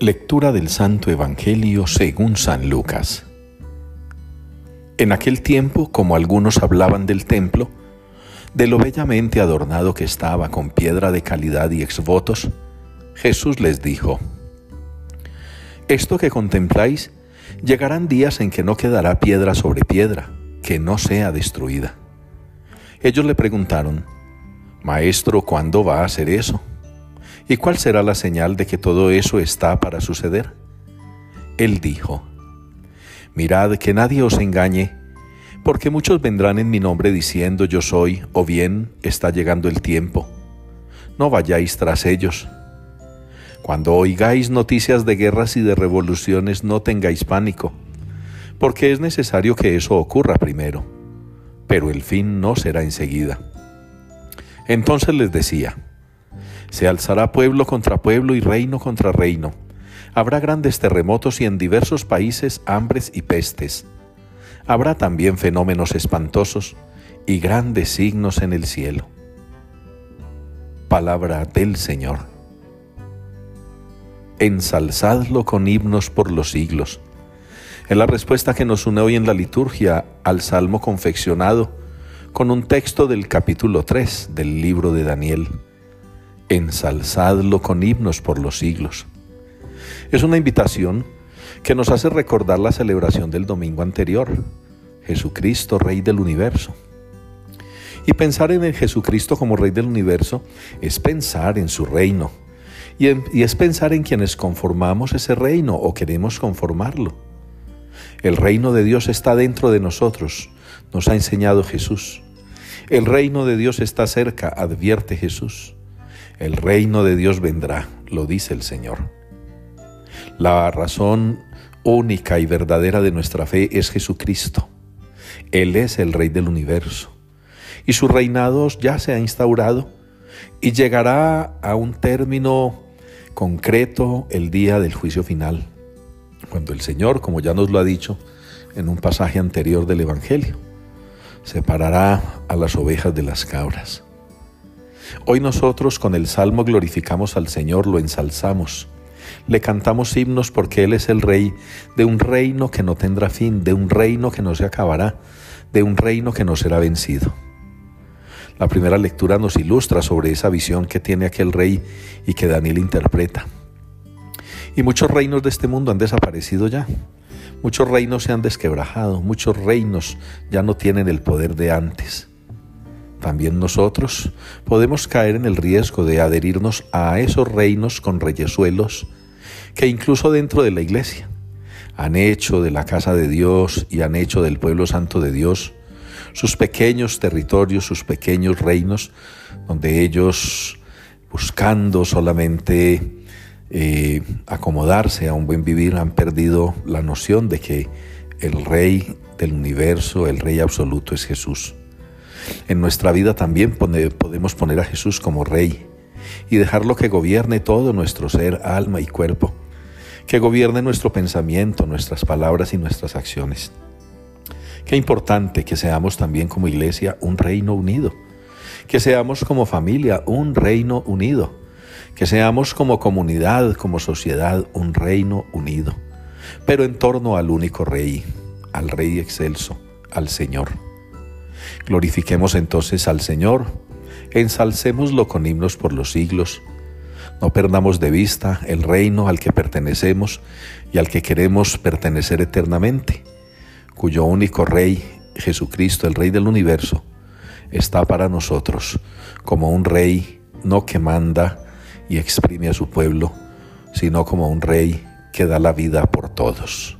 Lectura del Santo Evangelio según San Lucas. En aquel tiempo, como algunos hablaban del templo, de lo bellamente adornado que estaba con piedra de calidad y exvotos, Jesús les dijo, Esto que contempláis, llegarán días en que no quedará piedra sobre piedra, que no sea destruida. Ellos le preguntaron, Maestro, ¿cuándo va a hacer eso? ¿Y cuál será la señal de que todo eso está para suceder? Él dijo, Mirad que nadie os engañe, porque muchos vendrán en mi nombre diciendo yo soy, o bien está llegando el tiempo. No vayáis tras ellos. Cuando oigáis noticias de guerras y de revoluciones, no tengáis pánico, porque es necesario que eso ocurra primero, pero el fin no será enseguida. Entonces les decía, se alzará pueblo contra pueblo y reino contra reino. Habrá grandes terremotos y en diversos países hambres y pestes. Habrá también fenómenos espantosos y grandes signos en el cielo. Palabra del Señor. Ensalzadlo con himnos por los siglos. Es la respuesta que nos une hoy en la liturgia al salmo confeccionado con un texto del capítulo 3 del libro de Daniel ensalzadlo con himnos por los siglos. Es una invitación que nos hace recordar la celebración del domingo anterior, Jesucristo, Rey del Universo. Y pensar en el Jesucristo como Rey del Universo es pensar en su reino, y, y es pensar en quienes conformamos ese reino o queremos conformarlo. El reino de Dios está dentro de nosotros, nos ha enseñado Jesús. El reino de Dios está cerca, advierte Jesús. El reino de Dios vendrá, lo dice el Señor. La razón única y verdadera de nuestra fe es Jesucristo. Él es el Rey del universo. Y su reinado ya se ha instaurado y llegará a un término concreto el día del juicio final, cuando el Señor, como ya nos lo ha dicho en un pasaje anterior del Evangelio, separará a las ovejas de las cabras. Hoy nosotros con el Salmo glorificamos al Señor, lo ensalzamos. Le cantamos himnos porque Él es el Rey de un reino que no tendrá fin, de un reino que no se acabará, de un reino que no será vencido. La primera lectura nos ilustra sobre esa visión que tiene aquel rey y que Daniel interpreta. Y muchos reinos de este mundo han desaparecido ya. Muchos reinos se han desquebrajado, muchos reinos ya no tienen el poder de antes. También nosotros podemos caer en el riesgo de adherirnos a esos reinos con reyesuelos que incluso dentro de la iglesia han hecho de la casa de Dios y han hecho del pueblo santo de Dios sus pequeños territorios, sus pequeños reinos, donde ellos buscando solamente eh, acomodarse a un buen vivir han perdido la noción de que el rey del universo, el rey absoluto es Jesús. En nuestra vida también podemos poner a Jesús como Rey y dejarlo que gobierne todo nuestro ser, alma y cuerpo, que gobierne nuestro pensamiento, nuestras palabras y nuestras acciones. Qué importante que seamos también como iglesia un reino unido, que seamos como familia un reino unido, que seamos como comunidad, como sociedad un reino unido, pero en torno al único Rey, al Rey excelso, al Señor. Glorifiquemos entonces al Señor, ensalcémoslo con himnos por los siglos. No perdamos de vista el reino al que pertenecemos y al que queremos pertenecer eternamente, cuyo único Rey, Jesucristo, el Rey del universo, está para nosotros como un Rey no que manda y exprime a su pueblo, sino como un Rey que da la vida por todos.